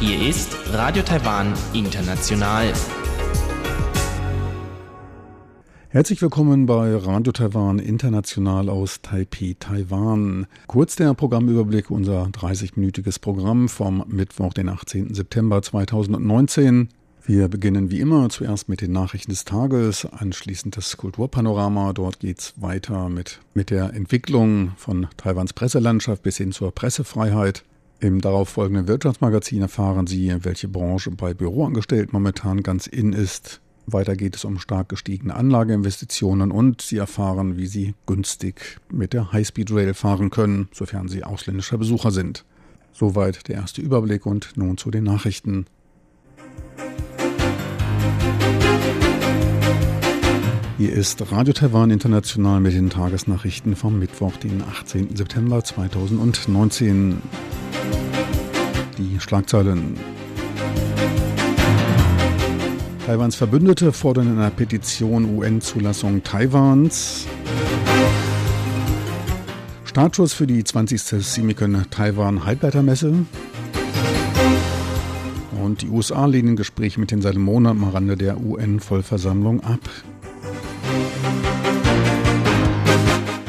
Hier ist Radio Taiwan International. Herzlich willkommen bei Radio Taiwan International aus Taipei, Taiwan. Kurz der Programmüberblick, unser 30-minütiges Programm vom Mittwoch, den 18. September 2019. Wir beginnen wie immer zuerst mit den Nachrichten des Tages, anschließend das Kulturpanorama. Dort geht es weiter mit, mit der Entwicklung von Taiwans Presselandschaft bis hin zur Pressefreiheit. Im darauffolgenden Wirtschaftsmagazin erfahren Sie, welche Branche bei Büroangestellten momentan ganz in ist. Weiter geht es um stark gestiegene Anlageinvestitionen und Sie erfahren, wie Sie günstig mit der Highspeed Rail fahren können, sofern Sie ausländischer Besucher sind. Soweit der erste Überblick und nun zu den Nachrichten. Hier ist Radio Taiwan International mit den Tagesnachrichten vom Mittwoch, den 18. September 2019 die Schlagzeilen. Taiwans Verbündete fordern in einer Petition UN-Zulassung Taiwans. Startschuss für die 20. Simicon Taiwan Halbleitermesse. Und die USA lehnen Gespräche mit den Salomonen am Rande der UN-Vollversammlung ab.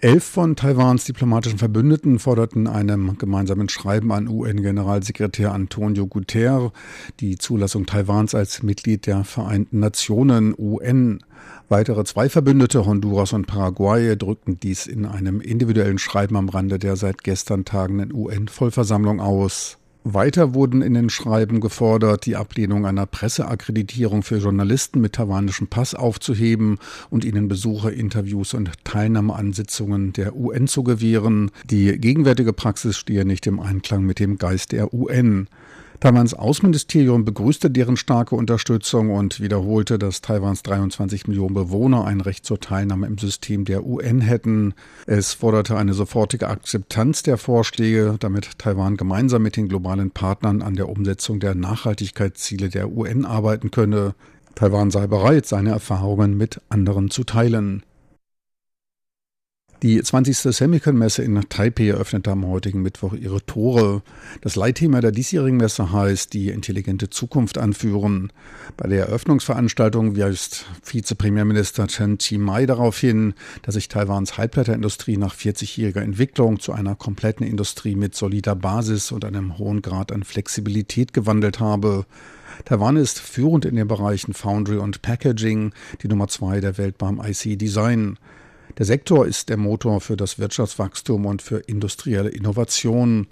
Elf von Taiwans diplomatischen Verbündeten forderten einem gemeinsamen Schreiben an UN-Generalsekretär Antonio Guterres die Zulassung Taiwans als Mitglied der Vereinten Nationen UN. Weitere zwei Verbündete, Honduras und Paraguay, drückten dies in einem individuellen Schreiben am Rande der seit gestern tagenden UN-Vollversammlung aus. Weiter wurden in den Schreiben gefordert, die Ablehnung einer Presseakkreditierung für Journalisten mit taiwanischem Pass aufzuheben und ihnen Besuche, Interviews und Teilnahme an Sitzungen der UN zu gewähren. Die gegenwärtige Praxis stehe nicht im Einklang mit dem Geist der UN. Taiwans Außenministerium begrüßte deren starke Unterstützung und wiederholte, dass Taiwans 23 Millionen Bewohner ein Recht zur Teilnahme im System der UN hätten. Es forderte eine sofortige Akzeptanz der Vorschläge, damit Taiwan gemeinsam mit den globalen Partnern an der Umsetzung der Nachhaltigkeitsziele der UN arbeiten könne. Taiwan sei bereit, seine Erfahrungen mit anderen zu teilen. Die 20. Semicon-Messe in Taipei eröffnete am heutigen Mittwoch ihre Tore. Das Leitthema der diesjährigen Messe heißt die intelligente Zukunft anführen. Bei der Eröffnungsveranstaltung weist Vizepremierminister Chen Chi-mai darauf hin, dass sich Taiwans Halbleiterindustrie nach 40-jähriger Entwicklung zu einer kompletten Industrie mit solider Basis und einem hohen Grad an Flexibilität gewandelt habe. Taiwan ist führend in den Bereichen Foundry und Packaging, die Nummer zwei der Welt beim IC Design. Der Sektor ist der Motor für das Wirtschaftswachstum und für industrielle Innovation.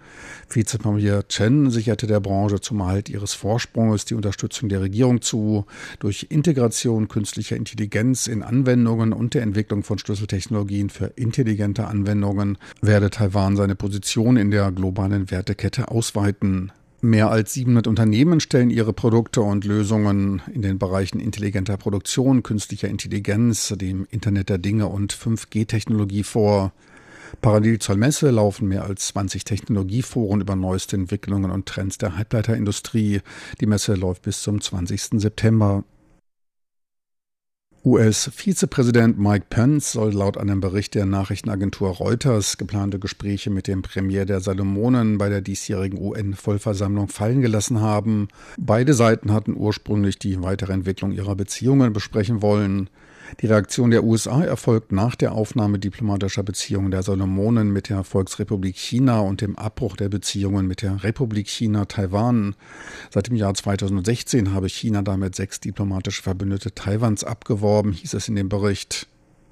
Vizepremier Chen sicherte der Branche zum Erhalt ihres Vorsprunges die Unterstützung der Regierung zu. Durch Integration künstlicher Intelligenz in Anwendungen und der Entwicklung von Schlüsseltechnologien für intelligente Anwendungen werde Taiwan seine Position in der globalen Wertekette ausweiten. Mehr als 700 Unternehmen stellen ihre Produkte und Lösungen in den Bereichen intelligenter Produktion, künstlicher Intelligenz, dem Internet der Dinge und 5G-Technologie vor. Parallel zur Messe laufen mehr als 20 Technologieforen über neueste Entwicklungen und Trends der Halbleiterindustrie. Die Messe läuft bis zum 20. September. US-Vizepräsident Mike Pence soll laut einem Bericht der Nachrichtenagentur Reuters geplante Gespräche mit dem Premier der Salomonen bei der diesjährigen UN-Vollversammlung fallen gelassen haben. Beide Seiten hatten ursprünglich die weitere Entwicklung ihrer Beziehungen besprechen wollen. Die Reaktion der USA erfolgt nach der Aufnahme diplomatischer Beziehungen der Salomonen mit der Volksrepublik China und dem Abbruch der Beziehungen mit der Republik China-Taiwan. Seit dem Jahr 2016 habe China damit sechs diplomatische Verbündete Taiwans abgeworben, hieß es in dem Bericht.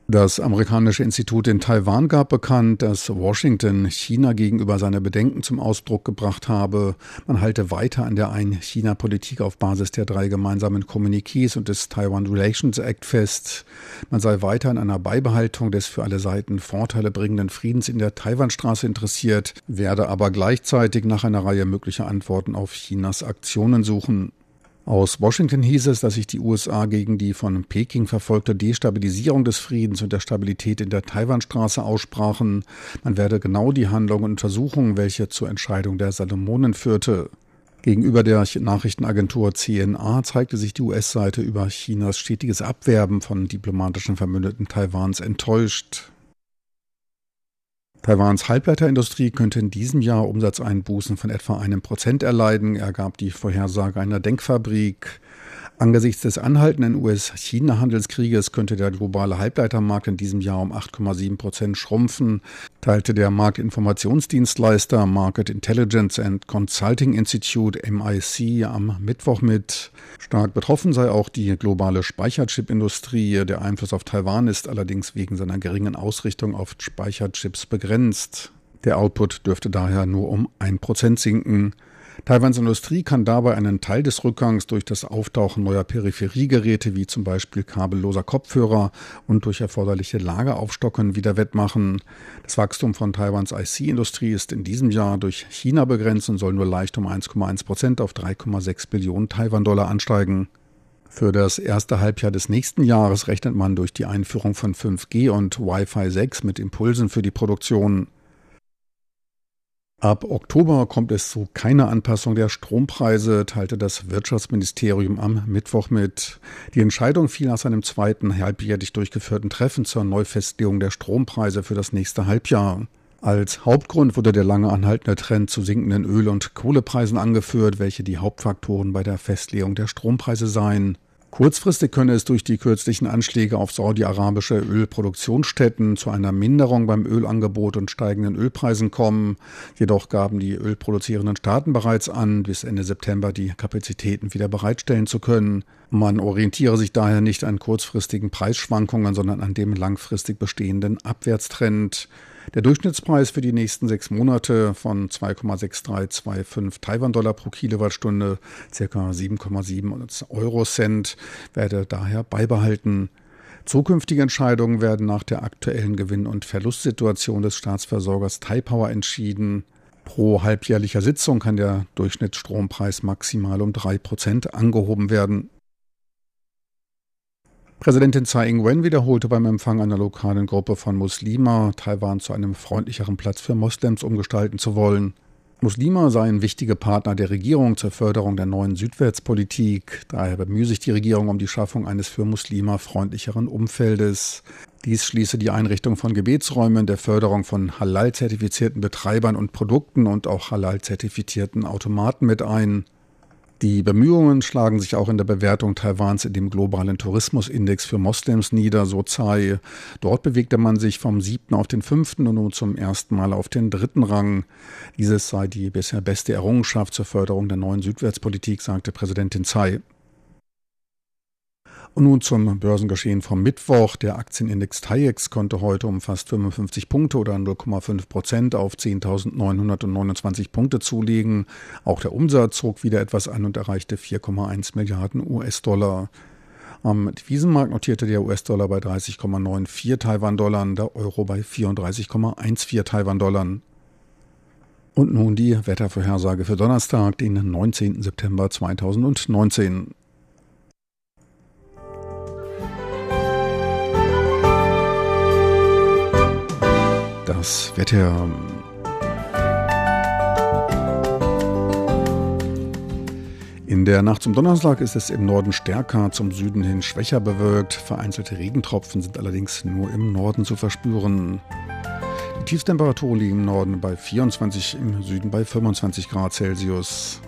Das amerikanische Institut in Taiwan gab bekannt, dass Washington China gegenüber seine Bedenken zum Ausdruck gebracht habe. Man halte weiter an der Ein-China-Politik auf Basis der drei gemeinsamen Kommuniqués und des Taiwan Relations Act fest. Man sei weiter an einer Beibehaltung des für alle Seiten Vorteile bringenden Friedens in der Taiwanstraße interessiert, werde aber gleichzeitig nach einer Reihe möglicher Antworten auf Chinas Aktionen suchen. Aus Washington hieß es, dass sich die USA gegen die von Peking verfolgte Destabilisierung des Friedens und der Stabilität in der Taiwanstraße aussprachen. Man werde genau die Handlungen untersuchen, welche zur Entscheidung der Salomonen führte. Gegenüber der Nachrichtenagentur CNA zeigte sich die US-Seite über Chinas stetiges Abwerben von diplomatischen Verbündeten Taiwans enttäuscht. Taiwans Halbleiterindustrie könnte in diesem Jahr Umsatzeinbußen von etwa einem Prozent erleiden, ergab die Vorhersage einer Denkfabrik. Angesichts des anhaltenden US-China-Handelskrieges könnte der globale Halbleitermarkt in diesem Jahr um 8,7 Prozent schrumpfen, teilte der Marktinformationsdienstleister Market Intelligence and Consulting Institute MIC am Mittwoch mit. Stark betroffen sei auch die globale Speicherchip-Industrie. Der Einfluss auf Taiwan ist allerdings wegen seiner geringen Ausrichtung auf Speicherchips begrenzt. Der Output dürfte daher nur um 1% sinken. Taiwans Industrie kann dabei einen Teil des Rückgangs durch das Auftauchen neuer Peripheriegeräte wie zum Beispiel kabelloser Kopfhörer und durch erforderliche Lageraufstocken wieder wettmachen. Das Wachstum von Taiwans IC-Industrie ist in diesem Jahr durch China begrenzt und soll nur leicht um 1,1 Prozent auf 3,6 Billionen Taiwan-Dollar ansteigen. Für das erste Halbjahr des nächsten Jahres rechnet man durch die Einführung von 5G und Wi-Fi 6 mit Impulsen für die Produktion. Ab Oktober kommt es zu keiner Anpassung der Strompreise, teilte das Wirtschaftsministerium am Mittwoch mit. Die Entscheidung fiel nach seinem zweiten halbjährlich durchgeführten Treffen zur Neufestlegung der Strompreise für das nächste Halbjahr. Als Hauptgrund wurde der lange anhaltende Trend zu sinkenden Öl- und Kohlepreisen angeführt, welche die Hauptfaktoren bei der Festlegung der Strompreise seien. Kurzfristig könne es durch die kürzlichen Anschläge auf saudi-arabische Ölproduktionsstätten zu einer Minderung beim Ölangebot und steigenden Ölpreisen kommen. Jedoch gaben die ölproduzierenden Staaten bereits an, bis Ende September die Kapazitäten wieder bereitstellen zu können. Man orientiere sich daher nicht an kurzfristigen Preisschwankungen, sondern an dem langfristig bestehenden Abwärtstrend. Der Durchschnittspreis für die nächsten sechs Monate von 2,6325 Taiwan-Dollar pro Kilowattstunde, circa 7,7 Euro-Cent, werde daher beibehalten. Zukünftige Entscheidungen werden nach der aktuellen Gewinn- und Verlustsituation des Staatsversorgers Taipower entschieden. Pro halbjährlicher Sitzung kann der Durchschnittsstrompreis maximal um drei Prozent angehoben werden. Präsidentin Tsai Ing-wen wiederholte beim Empfang einer lokalen Gruppe von Muslima, Taiwan zu einem freundlicheren Platz für Moslems umgestalten zu wollen. Muslima seien wichtige Partner der Regierung zur Förderung der neuen Südwärtspolitik. Daher bemühe sich die Regierung um die Schaffung eines für Muslima freundlicheren Umfeldes. Dies schließe die Einrichtung von Gebetsräumen, der Förderung von Halal-zertifizierten Betreibern und Produkten und auch Halal-zertifizierten Automaten mit ein. Die Bemühungen schlagen sich auch in der Bewertung Taiwans in dem globalen Tourismusindex für Moslems nieder, so Tsai. Dort bewegte man sich vom siebten auf den fünften und nun zum ersten Mal auf den dritten Rang. Dieses sei die bisher beste Errungenschaft zur Förderung der neuen Südwärtspolitik, sagte Präsidentin Tsai. Und nun zum Börsengeschehen vom Mittwoch. Der Aktienindex TAIEX konnte heute um fast 55 Punkte oder 0,5 Prozent auf 10.929 Punkte zulegen. Auch der Umsatz zog wieder etwas an und erreichte 4,1 Milliarden US-Dollar. Am Devisenmarkt notierte der US-Dollar bei 30,94 Taiwan-Dollar, der Euro bei 34,14 Taiwan-Dollar. Und nun die Wettervorhersage für Donnerstag, den 19. September 2019. das Wetter. In der Nacht zum Donnerstag ist es im Norden stärker, zum Süden hin schwächer bewölkt. Vereinzelte Regentropfen sind allerdings nur im Norden zu verspüren. Die Tiefstemperatur liegt im Norden bei 24, im Süden bei 25 Grad Celsius.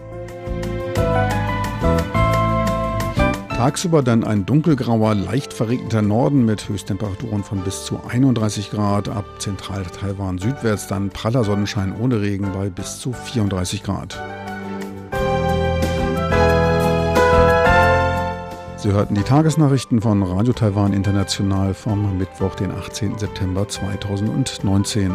Tagsüber dann ein dunkelgrauer, leicht verregneter Norden mit Höchsttemperaturen von bis zu 31 Grad. Ab Zentral-Taiwan südwärts dann praller Sonnenschein ohne Regen bei bis zu 34 Grad. Sie hörten die Tagesnachrichten von Radio Taiwan International vom Mittwoch, den 18. September 2019.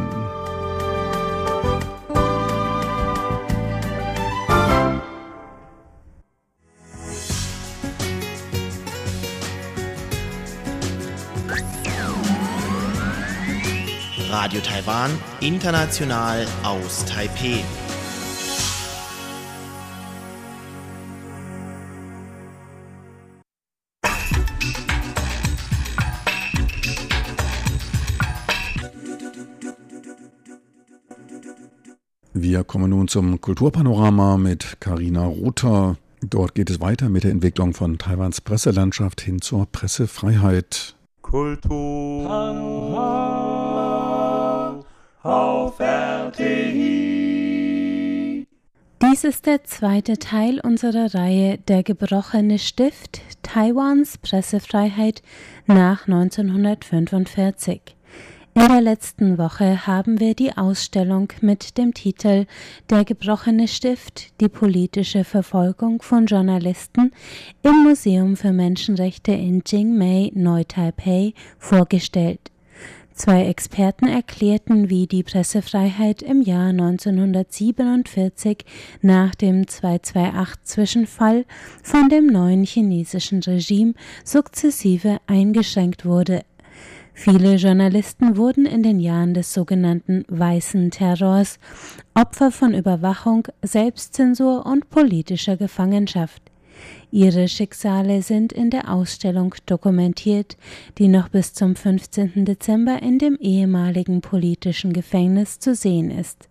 Taiwan, international aus Taipeh. Wir kommen nun zum Kulturpanorama mit Karina Rother. Dort geht es weiter mit der Entwicklung von Taiwans Presselandschaft hin zur Pressefreiheit. Kultur auf RTI. Dies ist der zweite Teil unserer Reihe Der gebrochene Stift Taiwans Pressefreiheit nach 1945. In der letzten Woche haben wir die Ausstellung mit dem Titel Der gebrochene Stift, die politische Verfolgung von Journalisten im Museum für Menschenrechte in Jingmei, Neu-Taipei vorgestellt. Zwei Experten erklärten, wie die Pressefreiheit im Jahr 1947 nach dem 228-Zwischenfall von dem neuen chinesischen Regime sukzessive eingeschränkt wurde. Viele Journalisten wurden in den Jahren des sogenannten Weißen Terrors Opfer von Überwachung, Selbstzensur und politischer Gefangenschaft. Ihre Schicksale sind in der Ausstellung dokumentiert, die noch bis zum 15. Dezember in dem ehemaligen politischen Gefängnis zu sehen ist.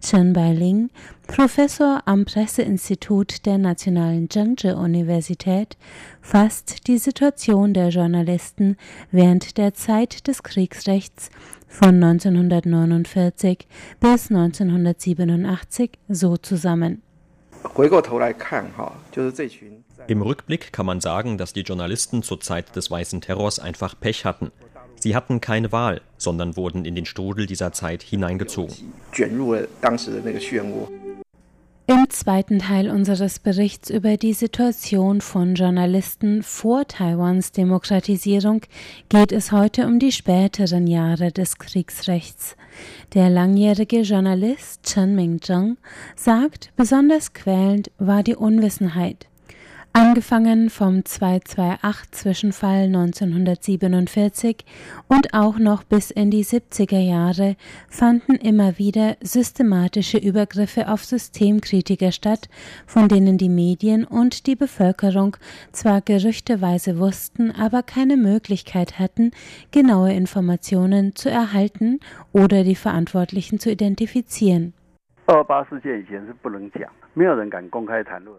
Chen Bailing, Professor am Presseinstitut der Nationalen Zhengzhou-Universität, fasst die Situation der Journalisten während der Zeit des Kriegsrechts von 1949 bis 1987 so zusammen. Im Rückblick kann man sagen, dass die Journalisten zur Zeit des Weißen Terrors einfach Pech hatten. Sie hatten keine Wahl, sondern wurden in den Strudel dieser Zeit hineingezogen. Im zweiten Teil unseres Berichts über die Situation von Journalisten vor Taiwans Demokratisierung geht es heute um die späteren Jahre des Kriegsrechts. Der langjährige Journalist Chen Mingzheng sagt, besonders quälend war die Unwissenheit Angefangen vom 228-Zwischenfall 1947 und auch noch bis in die 70er Jahre fanden immer wieder systematische Übergriffe auf Systemkritiker statt, von denen die Medien und die Bevölkerung zwar gerüchteweise wussten, aber keine Möglichkeit hatten, genaue Informationen zu erhalten oder die Verantwortlichen zu identifizieren. 二八事件以前是不能讲，没有人敢公开谈论。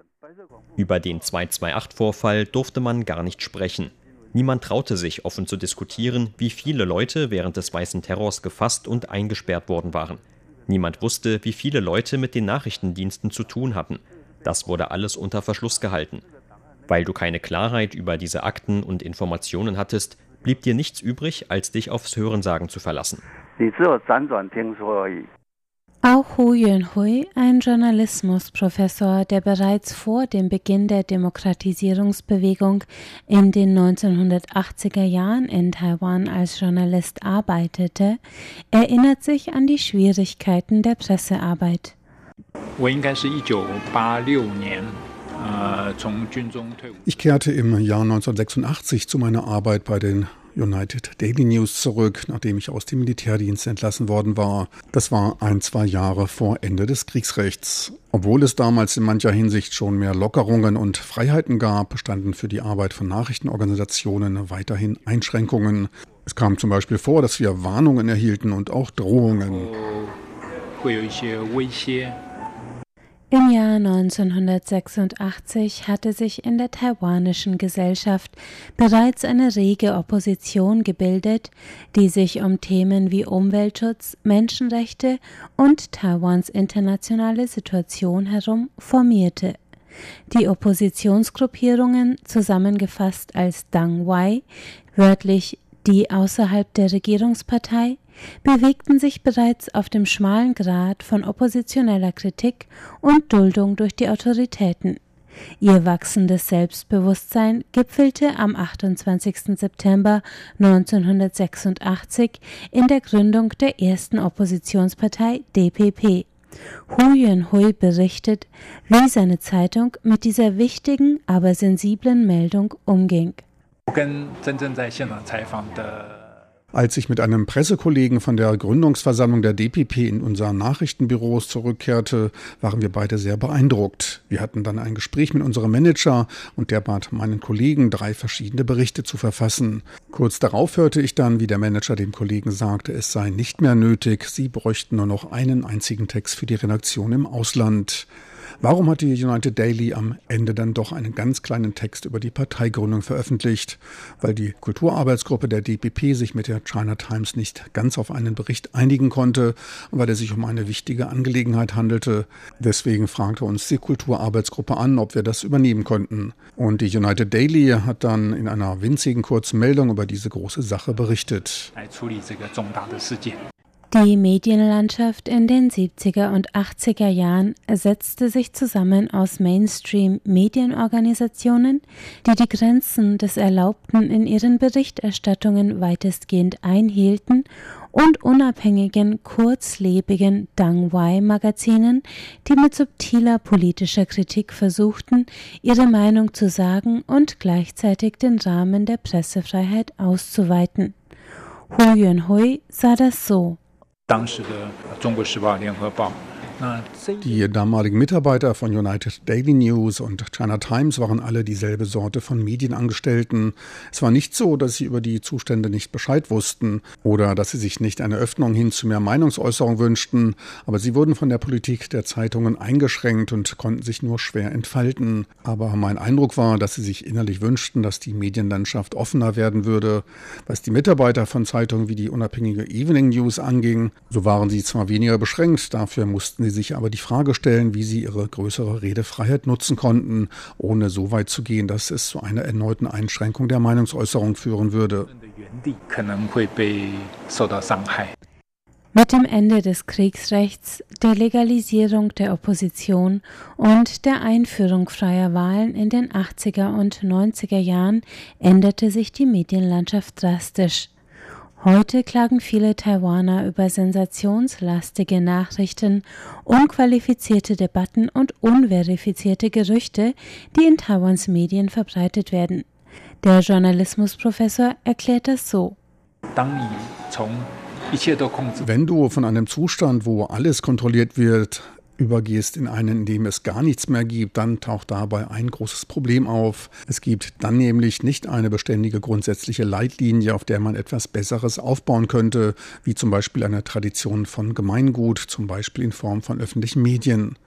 Über den 228-Vorfall durfte man gar nicht sprechen. Niemand traute sich, offen zu diskutieren, wie viele Leute während des Weißen Terrors gefasst und eingesperrt worden waren. Niemand wusste, wie viele Leute mit den Nachrichtendiensten zu tun hatten. Das wurde alles unter Verschluss gehalten. Weil du keine Klarheit über diese Akten und Informationen hattest, blieb dir nichts übrig, als dich aufs Hörensagen zu verlassen. Auch Hu Yunhui, ein Journalismusprofessor, der bereits vor dem Beginn der Demokratisierungsbewegung in den 1980er Jahren in Taiwan als Journalist arbeitete, erinnert sich an die Schwierigkeiten der Pressearbeit. Ich kehrte im Jahr 1986 zu meiner Arbeit bei den United Daily News zurück, nachdem ich aus dem Militärdienst entlassen worden war. Das war ein, zwei Jahre vor Ende des Kriegsrechts. Obwohl es damals in mancher Hinsicht schon mehr Lockerungen und Freiheiten gab, standen für die Arbeit von Nachrichtenorganisationen weiterhin Einschränkungen. Es kam zum Beispiel vor, dass wir Warnungen erhielten und auch Drohungen. Oh. Im Jahr 1986 hatte sich in der taiwanischen Gesellschaft bereits eine rege Opposition gebildet, die sich um Themen wie Umweltschutz, Menschenrechte und Taiwans internationale Situation herum formierte. Die Oppositionsgruppierungen, zusammengefasst als Dang Wai, wörtlich die außerhalb der Regierungspartei, bewegten sich bereits auf dem schmalen Grat von oppositioneller Kritik und Duldung durch die Autoritäten. Ihr wachsendes Selbstbewusstsein gipfelte am 28. September 1986 in der Gründung der ersten Oppositionspartei DPP. Hu Yunhui berichtet, wie seine Zeitung mit dieser wichtigen, aber sensiblen Meldung umging. 我跟真正在现场采访的 als ich mit einem Pressekollegen von der Gründungsversammlung der DPP in unser Nachrichtenbüros zurückkehrte, waren wir beide sehr beeindruckt. Wir hatten dann ein Gespräch mit unserem Manager und der bat meinen Kollegen, drei verschiedene Berichte zu verfassen. Kurz darauf hörte ich dann, wie der Manager dem Kollegen sagte, es sei nicht mehr nötig, sie bräuchten nur noch einen einzigen Text für die Redaktion im Ausland. Warum hat die United Daily am Ende dann doch einen ganz kleinen Text über die Parteigründung veröffentlicht? Weil die Kulturarbeitsgruppe der DPP sich mit der China Times nicht ganz auf einen Bericht einigen konnte weil es sich um eine wichtige Angelegenheit handelte. Deswegen fragte uns die Kulturarbeitsgruppe an, ob wir das übernehmen konnten. Und die United Daily hat dann in einer winzigen kurzen Meldung über diese große Sache berichtet. Die Medienlandschaft in den 70er und 80er Jahren setzte sich zusammen aus Mainstream-Medienorganisationen, die die Grenzen des Erlaubten in ihren Berichterstattungen weitestgehend einhielten und unabhängigen, kurzlebigen Dangwai-Magazinen, die mit subtiler politischer Kritik versuchten, ihre Meinung zu sagen und gleichzeitig den Rahmen der Pressefreiheit auszuweiten. Hu Yuanhui sah das so. 当时的《中国时报》《联合报》Die damaligen Mitarbeiter von United Daily News und China Times waren alle dieselbe Sorte von Medienangestellten. Es war nicht so, dass sie über die Zustände nicht Bescheid wussten oder dass sie sich nicht eine Öffnung hin zu mehr Meinungsäußerung wünschten, aber sie wurden von der Politik der Zeitungen eingeschränkt und konnten sich nur schwer entfalten. Aber mein Eindruck war, dass sie sich innerlich wünschten, dass die Medienlandschaft offener werden würde. Was die Mitarbeiter von Zeitungen wie die unabhängige Evening News anging, so waren sie zwar weniger beschränkt, dafür mussten sie sich aber die Frage stellen, wie sie ihre größere Redefreiheit nutzen konnten, ohne so weit zu gehen, dass es zu einer erneuten Einschränkung der Meinungsäußerung führen würde. Mit dem Ende des Kriegsrechts, der Legalisierung der Opposition und der Einführung freier Wahlen in den 80er und 90er Jahren änderte sich die Medienlandschaft drastisch. Heute klagen viele Taiwaner über sensationslastige Nachrichten, unqualifizierte Debatten und unverifizierte Gerüchte, die in Taiwans Medien verbreitet werden. Der Journalismusprofessor erklärt das so. Wenn du von einem Zustand, wo alles kontrolliert wird, übergehst in einen, in dem es gar nichts mehr gibt, dann taucht dabei ein großes Problem auf. Es gibt dann nämlich nicht eine beständige grundsätzliche Leitlinie, auf der man etwas Besseres aufbauen könnte, wie zum Beispiel eine Tradition von Gemeingut, zum Beispiel in Form von öffentlichen Medien.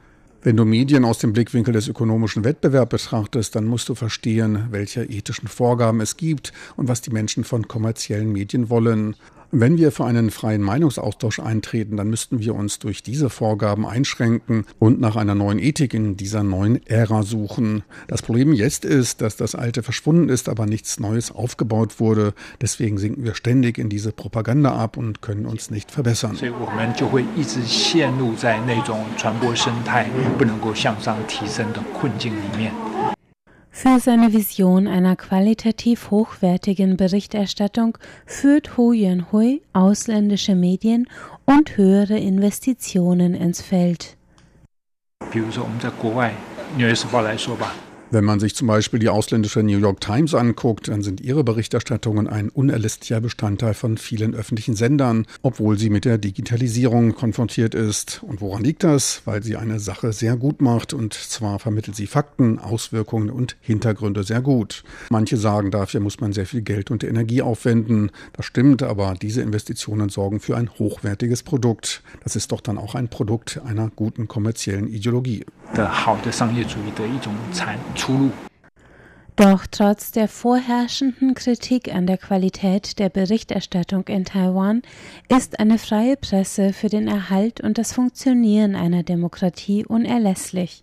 Wenn du Medien aus dem Blickwinkel des ökonomischen Wettbewerbs betrachtest, dann musst du verstehen, welche ethischen Vorgaben es gibt und was die Menschen von kommerziellen Medien wollen. Wenn wir für einen freien Meinungsaustausch eintreten, dann müssten wir uns durch diese Vorgaben einschränken und nach einer neuen Ethik in dieser neuen Ära suchen. Das Problem jetzt ist, dass das Alte verschwunden ist, aber nichts Neues aufgebaut wurde. Deswegen sinken wir ständig in diese Propaganda ab und können uns nicht verbessern. Für seine Vision einer qualitativ hochwertigen Berichterstattung führt Hu Yuanhui ausländische Medien und höhere Investitionen ins Feld. 比如说我们在国外，《纽约时报》来说吧， Wenn man sich zum Beispiel die ausländische New York Times anguckt, dann sind ihre Berichterstattungen ein unerlässlicher Bestandteil von vielen öffentlichen Sendern, obwohl sie mit der Digitalisierung konfrontiert ist. Und woran liegt das? Weil sie eine Sache sehr gut macht und zwar vermittelt sie Fakten, Auswirkungen und Hintergründe sehr gut. Manche sagen, dafür muss man sehr viel Geld und Energie aufwenden. Das stimmt, aber diese Investitionen sorgen für ein hochwertiges Produkt. Das ist doch dann auch ein Produkt einer guten kommerziellen Ideologie. 的好的商业主义的一种产 出路。Doch trotz der vorherrschenden Kritik an der Qualität der Berichterstattung in Taiwan ist eine freie Presse für den Erhalt und das Funktionieren einer Demokratie unerlässlich.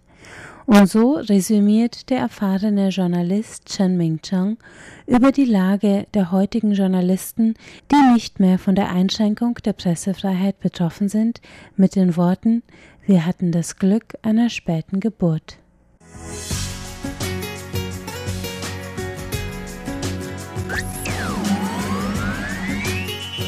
Und so resümiert der erfahrene Journalist Chen Mingcheng über die Lage der heutigen Journalisten, die nicht mehr von der Einschränkung der Pressefreiheit betroffen sind, mit den Worten Wir hatten das Glück einer späten Geburt.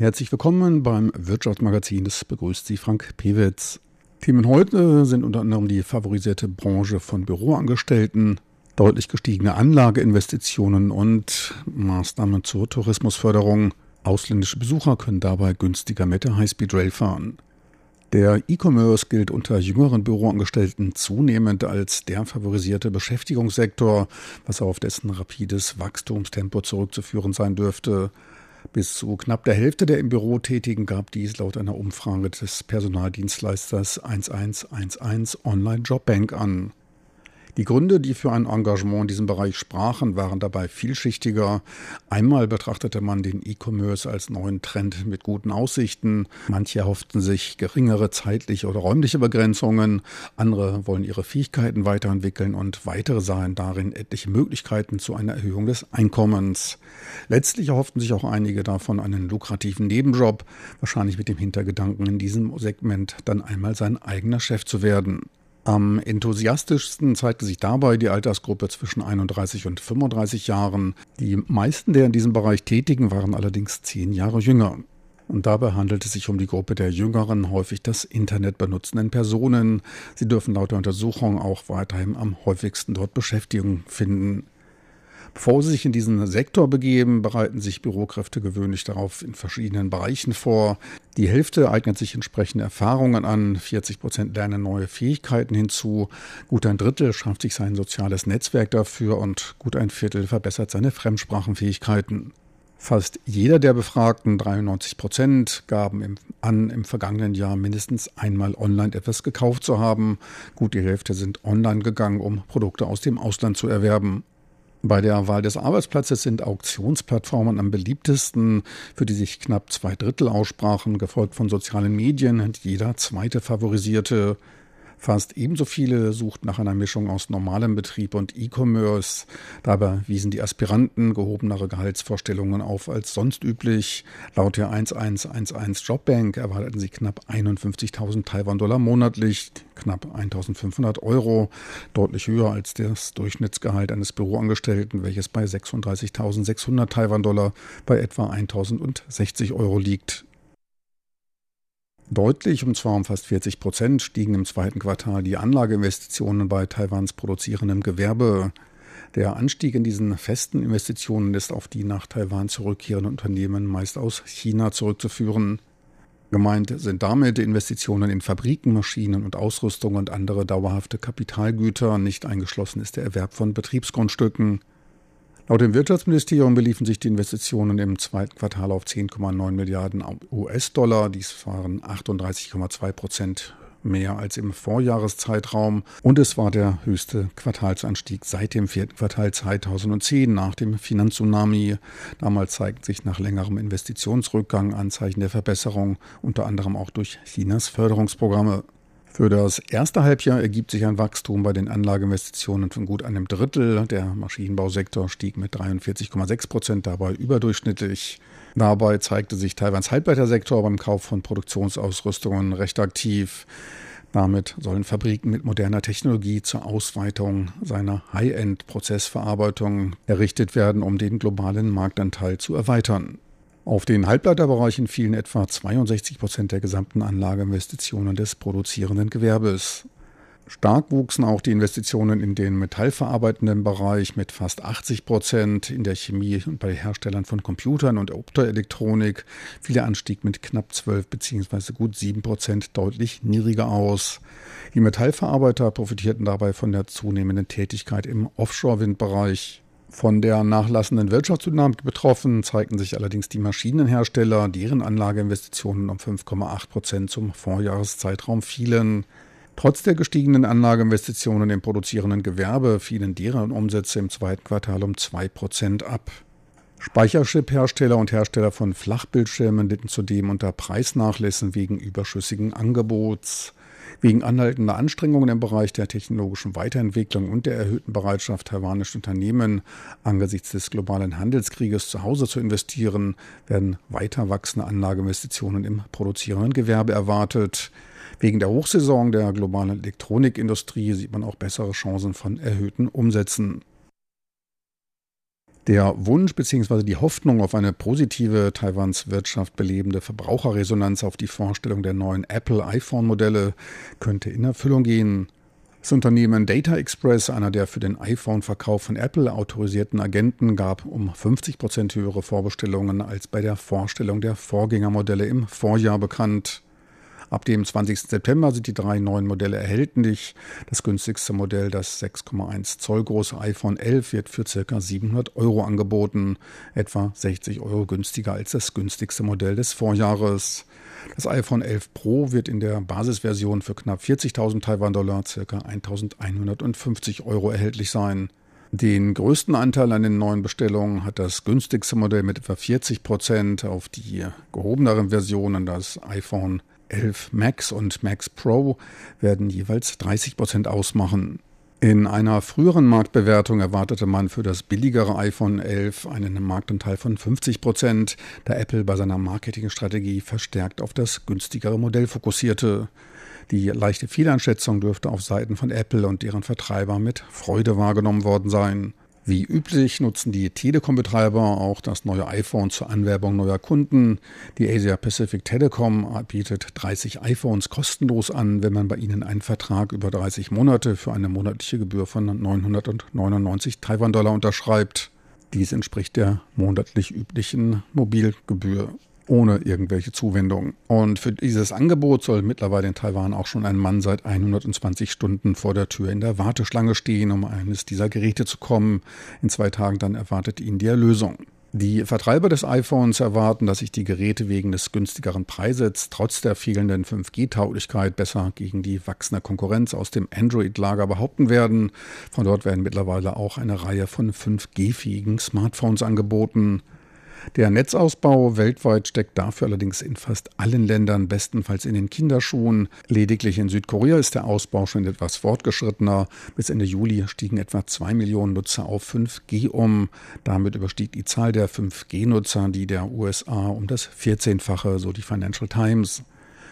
Herzlich willkommen beim Wirtschaftsmagazin. Das begrüßt Sie Frank Pewitz. Themen heute sind unter anderem die favorisierte Branche von Büroangestellten, deutlich gestiegene Anlageinvestitionen und Maßnahmen zur Tourismusförderung. Ausländische Besucher können dabei günstiger mit der Highspeed Rail fahren. Der E-Commerce gilt unter jüngeren Büroangestellten zunehmend als der favorisierte Beschäftigungssektor, was auf dessen rapides Wachstumstempo zurückzuführen sein dürfte. Bis zu knapp der Hälfte der im Büro Tätigen gab dies laut einer Umfrage des Personaldienstleisters 1111 Online Jobbank an. Die Gründe, die für ein Engagement in diesem Bereich sprachen, waren dabei vielschichtiger. Einmal betrachtete man den E-Commerce als neuen Trend mit guten Aussichten. Manche erhofften sich geringere zeitliche oder räumliche Begrenzungen. Andere wollen ihre Fähigkeiten weiterentwickeln und weitere sahen darin etliche Möglichkeiten zu einer Erhöhung des Einkommens. Letztlich erhofften sich auch einige davon einen lukrativen Nebenjob, wahrscheinlich mit dem Hintergedanken, in diesem Segment dann einmal sein eigener Chef zu werden. Am enthusiastischsten zeigte sich dabei die Altersgruppe zwischen 31 und 35 Jahren. Die meisten der in diesem Bereich Tätigen waren allerdings zehn Jahre jünger. Und dabei handelt es sich um die Gruppe der jüngeren, häufig das Internet benutzenden Personen. Sie dürfen laut der Untersuchung auch weiterhin am häufigsten dort Beschäftigung finden. Bevor sie sich in diesen Sektor begeben, bereiten sich Bürokräfte gewöhnlich darauf in verschiedenen Bereichen vor. Die Hälfte eignet sich entsprechende Erfahrungen an, 40 Prozent lernen neue Fähigkeiten hinzu, gut ein Drittel schafft sich sein soziales Netzwerk dafür und gut ein Viertel verbessert seine Fremdsprachenfähigkeiten. Fast jeder der Befragten, 93 Prozent, gaben im, an, im vergangenen Jahr mindestens einmal online etwas gekauft zu haben. Gut die Hälfte sind online gegangen, um Produkte aus dem Ausland zu erwerben. Bei der Wahl des Arbeitsplatzes sind Auktionsplattformen am beliebtesten, für die sich knapp zwei Drittel aussprachen, gefolgt von sozialen Medien, jeder zweite favorisierte. Fast ebenso viele suchten nach einer Mischung aus normalem Betrieb und E-Commerce. Dabei wiesen die Aspiranten gehobenere Gehaltsvorstellungen auf als sonst üblich. Laut der 1111 Jobbank erwarteten sie knapp 51.000 Taiwan-Dollar monatlich, knapp 1.500 Euro, deutlich höher als das Durchschnittsgehalt eines Büroangestellten, welches bei 36.600 Taiwan-Dollar bei etwa 1.060 Euro liegt. Deutlich, und zwar um fast 40 Prozent, stiegen im zweiten Quartal die Anlageinvestitionen bei Taiwans produzierendem Gewerbe. Der Anstieg in diesen festen Investitionen ist auf die nach Taiwan zurückkehrenden Unternehmen meist aus China zurückzuführen. Gemeint sind damit Investitionen in Fabriken, Maschinen und Ausrüstung und andere dauerhafte Kapitalgüter, nicht eingeschlossen ist der Erwerb von Betriebsgrundstücken. Laut dem Wirtschaftsministerium beliefen sich die Investitionen im zweiten Quartal auf 10,9 Milliarden US-Dollar. Dies waren 38,2 Prozent mehr als im Vorjahreszeitraum und es war der höchste Quartalsanstieg seit dem vierten Quartal 2010 nach dem Finanztsunami. Damals zeigten sich nach längerem Investitionsrückgang Anzeichen der Verbesserung, unter anderem auch durch Chinas Förderungsprogramme. Für das erste Halbjahr ergibt sich ein Wachstum bei den Anlageinvestitionen von gut einem Drittel. Der Maschinenbausektor stieg mit 43,6 Prozent dabei überdurchschnittlich. Dabei zeigte sich Taiwans Halbleitersektor beim Kauf von Produktionsausrüstungen recht aktiv. Damit sollen Fabriken mit moderner Technologie zur Ausweitung seiner High-End-Prozessverarbeitung errichtet werden, um den globalen Marktanteil zu erweitern. Auf den Halbleiterbereichen fielen etwa 62 Prozent der gesamten Anlageinvestitionen des produzierenden Gewerbes. Stark wuchsen auch die Investitionen in den metallverarbeitenden Bereich mit fast 80 Prozent, in der Chemie und bei Herstellern von Computern und Optoelektronik fiel der Anstieg mit knapp 12 bzw. gut 7 Prozent deutlich niedriger aus. Die Metallverarbeiter profitierten dabei von der zunehmenden Tätigkeit im Offshore-Windbereich. Von der nachlassenden Wirtschaftsdynamik betroffen zeigten sich allerdings die Maschinenhersteller, deren Anlageinvestitionen um 5,8 Prozent zum Vorjahreszeitraum fielen. Trotz der gestiegenen Anlageinvestitionen im produzierenden Gewerbe fielen deren Umsätze im zweiten Quartal um 2 Prozent ab. Speicherchip-Hersteller und Hersteller von Flachbildschirmen litten zudem unter Preisnachlässen wegen überschüssigen Angebots. Wegen anhaltender Anstrengungen im Bereich der technologischen Weiterentwicklung und der erhöhten Bereitschaft taiwanischer Unternehmen angesichts des globalen Handelskrieges zu Hause zu investieren, werden weiter wachsende Anlageinvestitionen im produzierenden Gewerbe erwartet. Wegen der Hochsaison der globalen Elektronikindustrie sieht man auch bessere Chancen von erhöhten Umsätzen. Der Wunsch bzw. die Hoffnung auf eine positive Taiwans Wirtschaft belebende Verbraucherresonanz auf die Vorstellung der neuen Apple iPhone-Modelle könnte in Erfüllung gehen. Das Unternehmen Data Express, einer der für den iPhone-Verkauf von Apple autorisierten Agenten, gab um 50 Prozent höhere Vorbestellungen als bei der Vorstellung der Vorgängermodelle im Vorjahr bekannt. Ab dem 20. September sind die drei neuen Modelle erhältlich. Das günstigste Modell, das 6,1 Zoll große iPhone 11, wird für ca. 700 Euro angeboten, etwa 60 Euro günstiger als das günstigste Modell des Vorjahres. Das iPhone 11 Pro wird in der Basisversion für knapp 40.000 Taiwan-Dollar, ca. 1.150 Euro erhältlich sein. Den größten Anteil an den neuen Bestellungen hat das günstigste Modell mit etwa 40 Prozent. Auf die gehobeneren Versionen, das iPhone 11 Max und Max Pro, werden jeweils 30 Prozent ausmachen. In einer früheren Marktbewertung erwartete man für das billigere iPhone 11 einen Marktanteil von 50 Prozent, da Apple bei seiner Marketingstrategie verstärkt auf das günstigere Modell fokussierte. Die leichte Fehleinschätzung dürfte auf Seiten von Apple und deren Vertreiber mit Freude wahrgenommen worden sein. Wie üblich nutzen die Telekom-Betreiber auch das neue iPhone zur Anwerbung neuer Kunden. Die Asia Pacific Telecom bietet 30 iPhones kostenlos an, wenn man bei ihnen einen Vertrag über 30 Monate für eine monatliche Gebühr von 999 Taiwan-Dollar unterschreibt. Dies entspricht der monatlich üblichen Mobilgebühr ohne irgendwelche Zuwendung. Und für dieses Angebot soll mittlerweile in Taiwan auch schon ein Mann seit 120 Stunden vor der Tür in der Warteschlange stehen, um eines dieser Geräte zu kommen. In zwei Tagen dann erwartet ihn die Erlösung. Die Vertreiber des iPhones erwarten, dass sich die Geräte wegen des günstigeren Preises trotz der fehlenden 5G-Tauglichkeit besser gegen die wachsende Konkurrenz aus dem Android-Lager behaupten werden. Von dort werden mittlerweile auch eine Reihe von 5G-fähigen Smartphones angeboten. Der Netzausbau weltweit steckt dafür allerdings in fast allen Ländern, bestenfalls in den Kinderschuhen. Lediglich in Südkorea ist der Ausbau schon etwas fortgeschrittener. Bis Ende Juli stiegen etwa zwei Millionen Nutzer auf 5G um. Damit überstieg die Zahl der 5G-Nutzer die der USA um das 14-fache, so die Financial Times.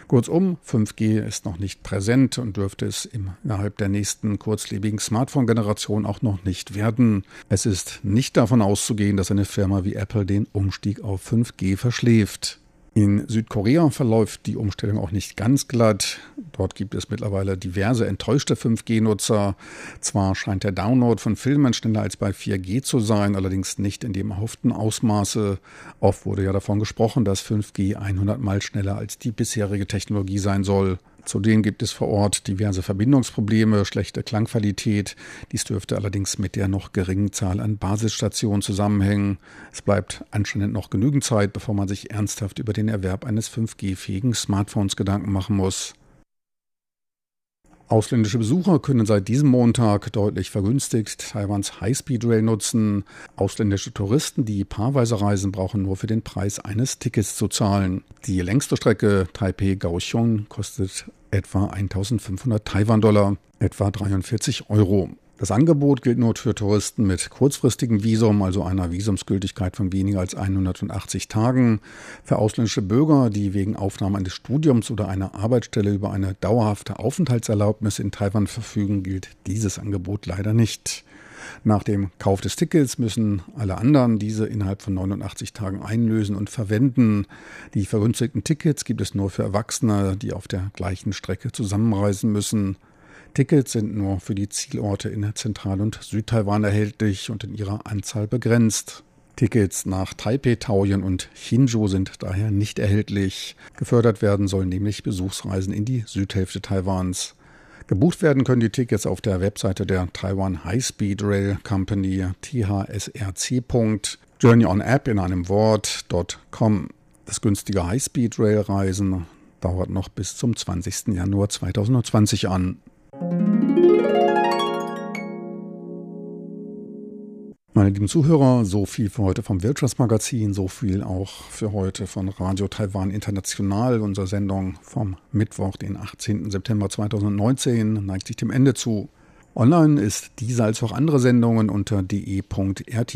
Kurzum, 5G ist noch nicht präsent und dürfte es innerhalb der nächsten kurzlebigen Smartphone-Generation auch noch nicht werden. Es ist nicht davon auszugehen, dass eine Firma wie Apple den Umstieg auf 5G verschläft. In Südkorea verläuft die Umstellung auch nicht ganz glatt. Dort gibt es mittlerweile diverse enttäuschte 5G-Nutzer. Zwar scheint der Download von Filmen schneller als bei 4G zu sein, allerdings nicht in dem erhofften Ausmaße. Oft wurde ja davon gesprochen, dass 5G 100 Mal schneller als die bisherige Technologie sein soll. Zudem gibt es vor Ort diverse Verbindungsprobleme, schlechte Klangqualität. Dies dürfte allerdings mit der noch geringen Zahl an Basisstationen zusammenhängen. Es bleibt anscheinend noch genügend Zeit, bevor man sich ernsthaft über den Erwerb eines 5G-fähigen Smartphones Gedanken machen muss. Ausländische Besucher können seit diesem Montag deutlich vergünstigt Taiwans High-Speed-Rail nutzen. Ausländische Touristen, die paarweise reisen, brauchen nur für den Preis eines Tickets zu zahlen. Die längste Strecke Taipei-Kaohsiung kostet etwa 1500 Taiwan-Dollar, etwa 43 Euro. Das Angebot gilt nur für Touristen mit kurzfristigem Visum, also einer Visumsgültigkeit von weniger als 180 Tagen. Für ausländische Bürger, die wegen Aufnahme eines Studiums oder einer Arbeitsstelle über eine dauerhafte Aufenthaltserlaubnis in Taiwan verfügen, gilt dieses Angebot leider nicht. Nach dem Kauf des Tickets müssen alle anderen diese innerhalb von 89 Tagen einlösen und verwenden. Die vergünstigten Tickets gibt es nur für Erwachsene, die auf der gleichen Strecke zusammenreisen müssen. Tickets sind nur für die Zielorte in Zentral- und Südtaiwan erhältlich und in ihrer Anzahl begrenzt. Tickets nach Taipei, Taoyuan und Hsinchu sind daher nicht erhältlich. Gefördert werden sollen nämlich Besuchsreisen in die Südhälfte Taiwans. Gebucht werden können die Tickets auf der Webseite der Taiwan High Speed Rail Company thsrc. Journey on App in einem Wort.com. Das günstige High Speed Rail Reisen dauert noch bis zum 20. Januar 2020 an. Meine lieben Zuhörer, so viel für heute vom Wirtschaftsmagazin, so viel auch für heute von Radio Taiwan International. Unsere Sendung vom Mittwoch, den 18. September 2019, neigt sich dem Ende zu. Online ist diese als auch andere Sendungen unter de.rt